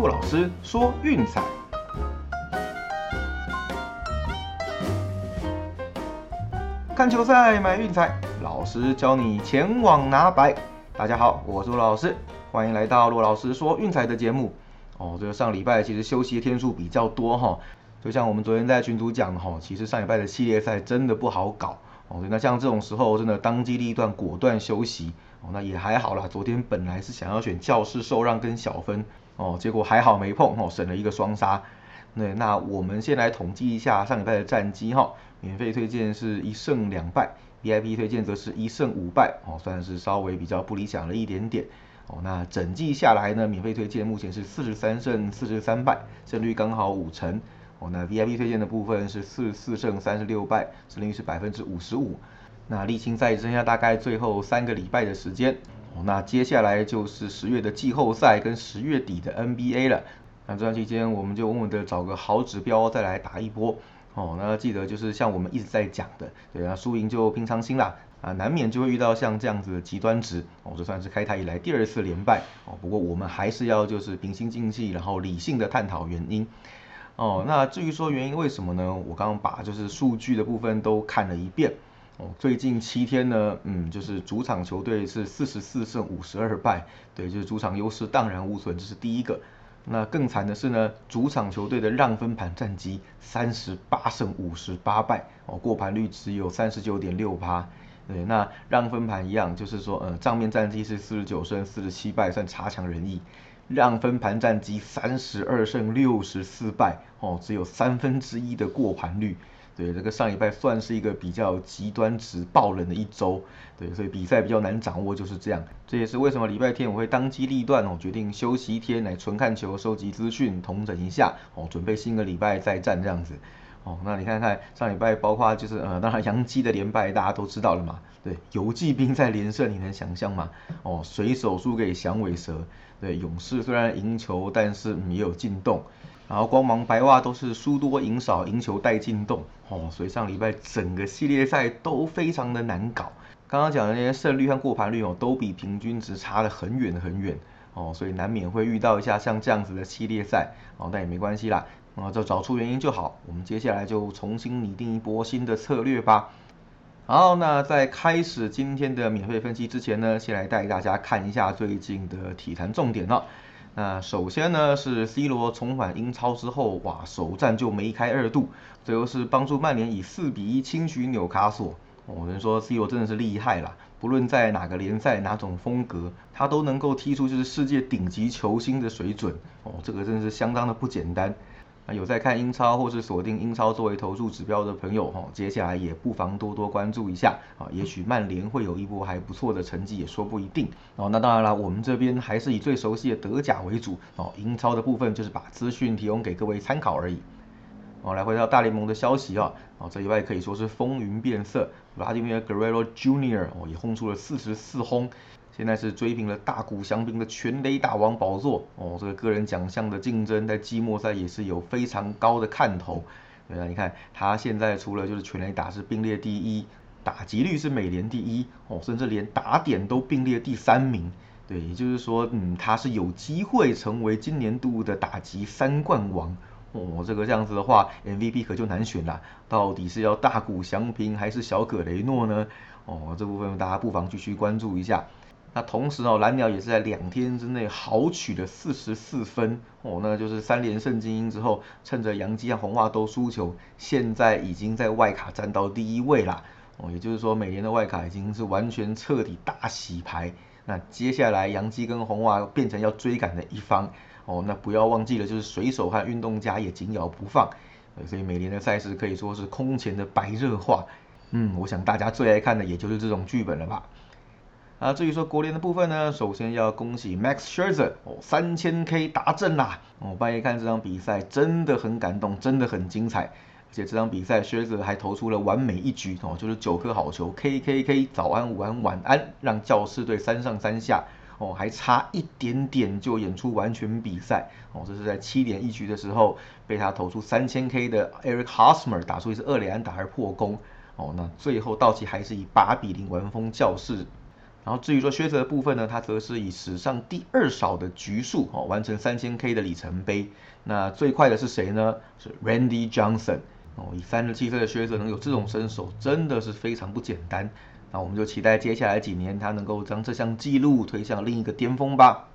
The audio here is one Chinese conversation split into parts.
陆老师说运彩，看球赛买运彩，老师教你前往拿白。大家好，我是陆老师，欢迎来到陆老师说运彩的节目。哦，这个上礼拜其实休息天数比较多哈，就像我们昨天在群组讲的哈，其实上礼拜的系列赛真的不好搞哦。那像这种时候，真的当机立断，果断休息哦，那也还好啦。昨天本来是想要选教室受让跟小分哦，结果还好没碰哦，省了一个双杀。对，那我们先来统计一下上礼拜的战绩哈，免费推荐是一胜两败，VIP 推荐则是一胜五败哦，算是稍微比较不理想了一点点。哦，那整季下来呢，免费推荐目前是四十三胜四十三败，胜率刚好五成。哦，那 VIP 推荐的部分是四十四胜三十六败，胜率是百分之五十五。那沥青赛剩下大概最后三个礼拜的时间。那接下来就是十月的季后赛跟十月底的 NBA 了。那这段期间我们就稳稳的找个好指标再来打一波。哦，那记得就是像我们一直在讲的，对啊，输赢就平常心啦。啊，难免就会遇到像这样子的极端值哦，这算是开台以来第二次连败哦。不过我们还是要就是平心静气，然后理性的探讨原因哦。那至于说原因为什么呢？我刚刚把就是数据的部分都看了一遍最近七天呢，嗯，就是主场球队是四十四胜五十二败，对，就是主场优势荡然无存，这是第一个。那更惨的是呢，主场球队的让分盘战绩三十八胜五十八败哦，过盘率只有三十九点六趴。对，那让分盘一样，就是说，呃，账面战绩是四十九胜四十七败，算差强人意。让分盘战绩三十二胜六十四败，哦，只有三分之一的过盘率。对，这个上礼拜算是一个比较极端值爆冷的一周。对，所以比赛比较难掌握，就是这样。这也是为什么礼拜天我会当机立断哦，决定休息一天来纯看球、收集资讯、统整一下，哦，准备新的礼拜再战这样子。哦，那你看看上礼拜，包括就是呃，当然杨基的连败大家都知道了嘛，对，游击兵在连胜，你能想象吗？哦，水手输给响尾蛇，对，勇士虽然赢球，但是也有进洞，然后光芒白袜都是输多赢少，赢球带进洞，哦，所以上礼拜整个系列赛都非常的难搞。刚刚讲的那些胜率和过盘率哦，都比平均值差的很远很远，哦，所以难免会遇到一下像这样子的系列赛，哦，但也没关系啦。啊，就找出原因就好。我们接下来就重新拟定一波新的策略吧。好，那在开始今天的免费分析之前呢，先来带大家看一下最近的体坛重点了。那首先呢是 C 罗重返英超之后，哇，首战就梅开二度，最后是帮助曼联以四比一轻取纽卡索。我们说 C 罗真的是厉害啦，不论在哪个联赛、哪种风格，他都能够踢出就是世界顶级球星的水准。哦，这个真的是相当的不简单。有在看英超或是锁定英超作为投注指标的朋友哈，接下来也不妨多多关注一下啊，也许曼联会有一波还不错的成绩，也说不一定哦。那当然了，我们这边还是以最熟悉的德甲为主哦，英超的部分就是把资讯提供给各位参考而已。哦，来回到大联盟的消息啊，哦，这一外可以说是风云变色，Vladimir Guerrero Jr. 哦也轰出了四十四轰。现在是追平了大谷翔平的全垒打王宝座哦，这个个人奖项的竞争在季末赛也是有非常高的看头。对啊，你看他现在除了就是全垒打是并列第一，打击率是美联第一哦，甚至连打点都并列第三名。对，也就是说，嗯，他是有机会成为今年度的打击三冠王哦。这个这样子的话，MVP 可就难选了，到底是要大谷翔平还是小葛雷诺呢？哦，这部分大家不妨继续关注一下。那同时哦，蓝鸟也是在两天之内豪取了四十四分哦，那就是三连胜精英之后，趁着杨基和红袜都输球，现在已经在外卡站到第一位啦哦，也就是说每年的外卡已经是完全彻底大洗牌。那接下来杨基跟红袜变成要追赶的一方哦，那不要忘记了，就是水手和运动家也紧咬不放，所以每年的赛事可以说是空前的白热化。嗯，我想大家最爱看的也就是这种剧本了吧。啊，至于说国联的部分呢，首先要恭喜 Max Scherzer 哦，三千 K 达阵啦！哦，半夜看这场比赛真的很感动，真的很精彩。而且这场比赛 Scherzer 还投出了完美一局哦，就是九颗好球，K K K，早安、午安、晚安，让教士队三上三下哦，还差一点点就演出完全比赛哦。这是在七点一局的时候，被他投出三千 K 的 Eric Hosmer 打出一次二连安打而破功哦。那最后道奇还是以八比零完封教士。然后至于说靴子的部分呢，他则是以史上第二少的局数哦完成三千 K 的里程碑。那最快的是谁呢？是 Randy Johnson 哦，以三十七岁的靴子能有这种身手，真的是非常不简单。那我们就期待接下来几年他能够将这项纪录推向另一个巅峰吧。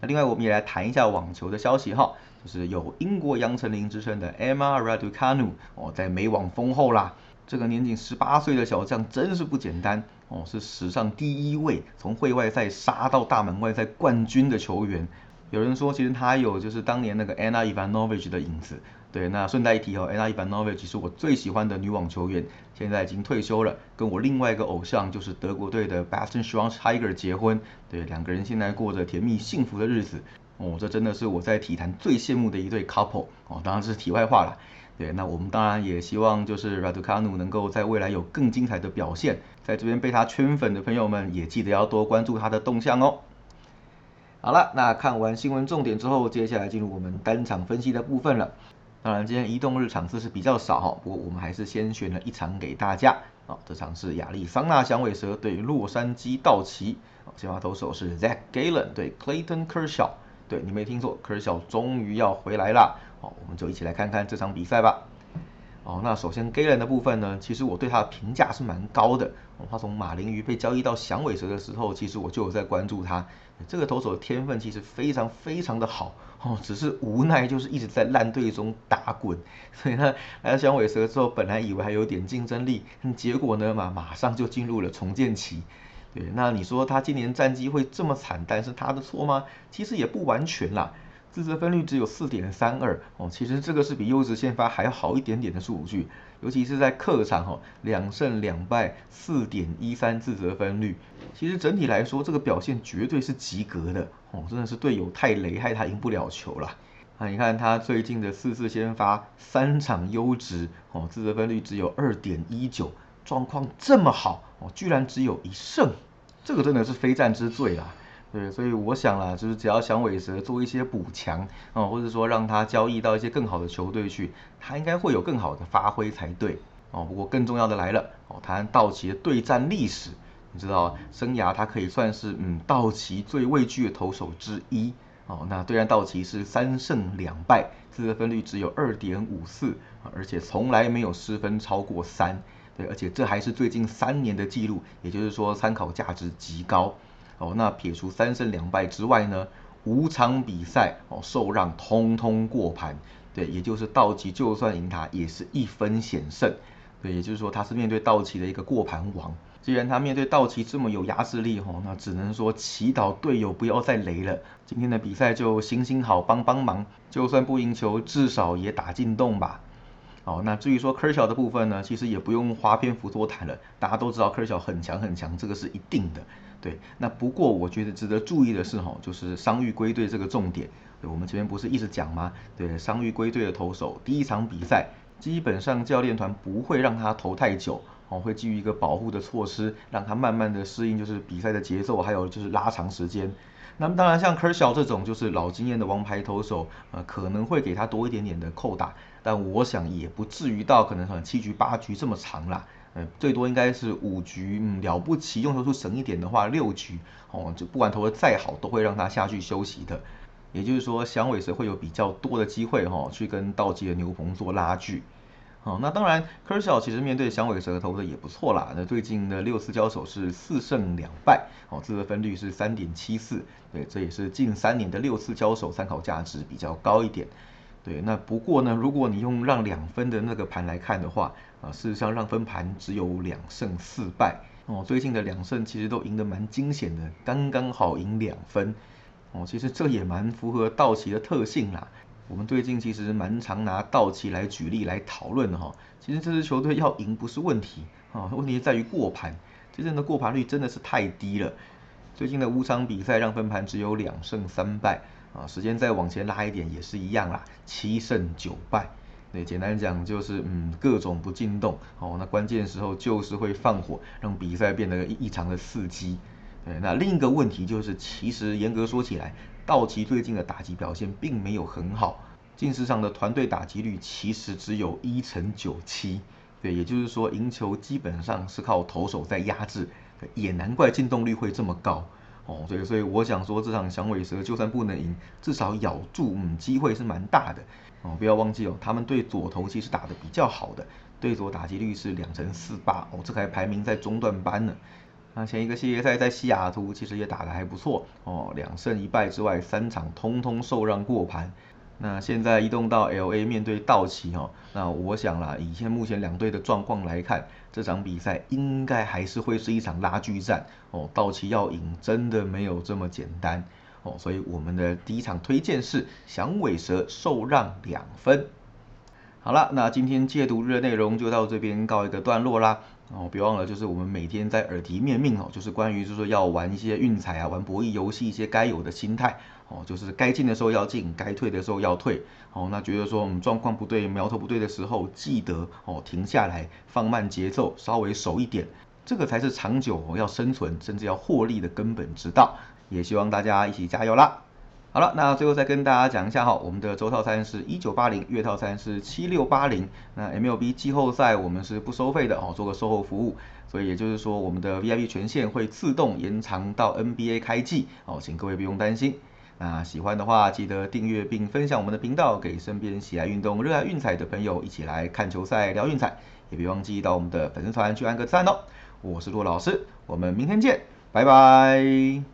那另外我们也来谈一下网球的消息哈，就是有英国杨丞琳之称的 Emma Raducanu 哦，在美网封后啦。这个年仅十八岁的小将真是不简单哦，是史上第一位从会外赛杀到大满贯赛冠军的球员。有人说，其实他有就是当年那个 Anna Ivanovic 的影子。对，那顺带一提哦，Anna Ivanovic 是我最喜欢的女网球员，现在已经退休了，跟我另外一个偶像就是德国队的 Bastian Schweinsteiger 结婚。对，两个人现在过着甜蜜幸福的日子。哦，这真的是我在体坛最羡慕的一对 couple。哦，当然是题外话了。对，那我们当然也希望就是 Raducanu 能够在未来有更精彩的表现，在这边被他圈粉的朋友们也记得要多关注他的动向哦。好了，那看完新闻重点之后，接下来进入我们单场分析的部分了。当然，今天移动日场次是比较少哈，不过我们还是先选了一场给大家哦。这场是亚利桑那响尾蛇对洛杉矶道奇，先发投手是 Zach Gallen 对 Clayton Kershaw，对你没听错，Kershaw 终于要回来了。好，我们就一起来看看这场比赛吧。哦，那首先 Galen 的部分呢，其实我对他的评价是蛮高的。他从马林鱼被交易到响尾蛇的时候，其实我就有在关注他。这个投手的天分其实非常非常的好哦，只是无奈就是一直在烂队中打滚。所以呢，来到响尾蛇之后，本来以为还有点竞争力，结果呢嘛，马上就进入了重建期。对，那你说他今年战绩会这么惨淡是他的错吗？其实也不完全啦。自责分率只有四点三二哦，其实这个是比优质先发还要好一点点的数据，尤其是在客场哈，两胜两败，四点一三自责分率，其实整体来说这个表现绝对是及格的哦，真的是队友太雷害他赢不了球了。那你看他最近的四次先发，三场优质哦，自责分率只有二点一九，状况这么好哦，居然只有一胜，这个真的是非战之罪啦。对，所以我想啦，就是只要响尾蛇做一些补强啊，或者说让他交易到一些更好的球队去，他应该会有更好的发挥才对哦。不过更重要的来了哦，谈道奇的对战历史，你知道，生涯他可以算是嗯道奇最畏惧的投手之一哦。那对战道奇是三胜两败，自责分率只有二点五四，而且从来没有失分超过三，对，而且这还是最近三年的记录，也就是说参考价值极高。哦，那撇除三胜两败之外呢，五场比赛哦受让通通过盘，对，也就是道奇就算赢他也是一分险胜，对，也就是说他是面对道奇的一个过盘王。既然他面对道奇这么有压制力哦，那只能说祈祷队友不要再雷了。今天的比赛就行行好帮帮忙，就算不赢球，至少也打进洞吧。哦，那至于说科小的部分呢，其实也不用花篇幅多谈了，大家都知道科小很强很强，这个是一定的。对，那不过我觉得值得注意的是哈，就是伤愈归队这个重点。对，我们这边不是一直讲吗？对，伤愈归队的投手，第一场比赛基本上教练团不会让他投太久，哦，会基于一个保护的措施，让他慢慢的适应就是比赛的节奏，还有就是拉长时间。那么当然像 Kershaw 这种就是老经验的王牌投手，呃，可能会给他多一点点的扣打，但我想也不至于到可能很七局八局这么长啦。嗯，最多应该是五局，嗯，了不起，用球数省一点的话，六局，哦，就不管投的再好，都会让他下去休息的。也就是说，响尾蛇会有比较多的机会，哈，去跟道奇的牛棚做拉锯。哦，那当然，科尔小其实面对响尾蛇投的也不错啦。那最近的六次交手是四胜两败，哦，自责分率是三点七四，对，这也是近三年的六次交手参考价值比较高一点。对，那不过呢，如果你用让两分的那个盘来看的话，啊，事实上让分盘只有两胜四败哦，最近的两胜其实都赢得蛮惊险的，刚刚好赢两分哦，其实这也蛮符合道奇的特性啦。我们最近其实蛮常拿道奇来举例来讨论的哈，其实这支球队要赢不是问题啊，问题在于过盘，真正的过盘率真的是太低了。最近的五场比赛让分盘只有两胜三败。啊，时间再往前拉一点也是一样啦，七胜九败。对，简单讲就是嗯，各种不进洞。哦，那关键时候就是会放火，让比赛变得异常的刺激。对，那另一个问题就是，其实严格说起来，道奇最近的打击表现并没有很好，近十场的团队打击率其实只有一成九七。对，也就是说赢球基本上是靠投手在压制。也难怪进洞率会这么高哦。所以所以我想说，这场响尾蛇就算不能赢，至少咬住，嗯，机会是蛮大的哦。不要忘记哦，他们对左投其实打的比较好的，对左打击率是两成四八哦，这还排名在中段班呢。那前一个系列赛在西雅图其实也打得还不错哦，两胜一败之外，三场通通受让过盘。那现在移动到 L A 面对道奇哦，那我想啦，以现目前两队的状况来看，这场比赛应该还是会是一场拉锯战哦。道奇要赢真的没有这么简单哦，所以我们的第一场推荐是响尾蛇受让两分。好了，那今天戒毒日的内容就到这边告一个段落啦。哦，别忘了，就是我们每天在耳提面命哦，就是关于就是要玩一些运彩啊，玩博弈游戏一些该有的心态哦，就是该进的时候要进，该退的时候要退哦。那觉得说我们状况不对，苗头不对的时候，记得哦停下来，放慢节奏，稍微熟一点，这个才是长久要生存甚至要获利的根本之道。也希望大家一起加油啦！好了，那最后再跟大家讲一下哈，我们的周套餐是一九八零，月套餐是七六八零。那 MLB 季后赛我们是不收费的哦，做个售后服务，所以也就是说我们的 VIP 权限会自动延长到 NBA 开季哦，请各位不用担心。那喜欢的话记得订阅并分享我们的频道，给身边喜爱运动、热爱运彩的朋友一起来看球赛、聊运彩，也别忘记到我们的粉丝团去按个赞哦。我是骆老师，我们明天见，拜拜。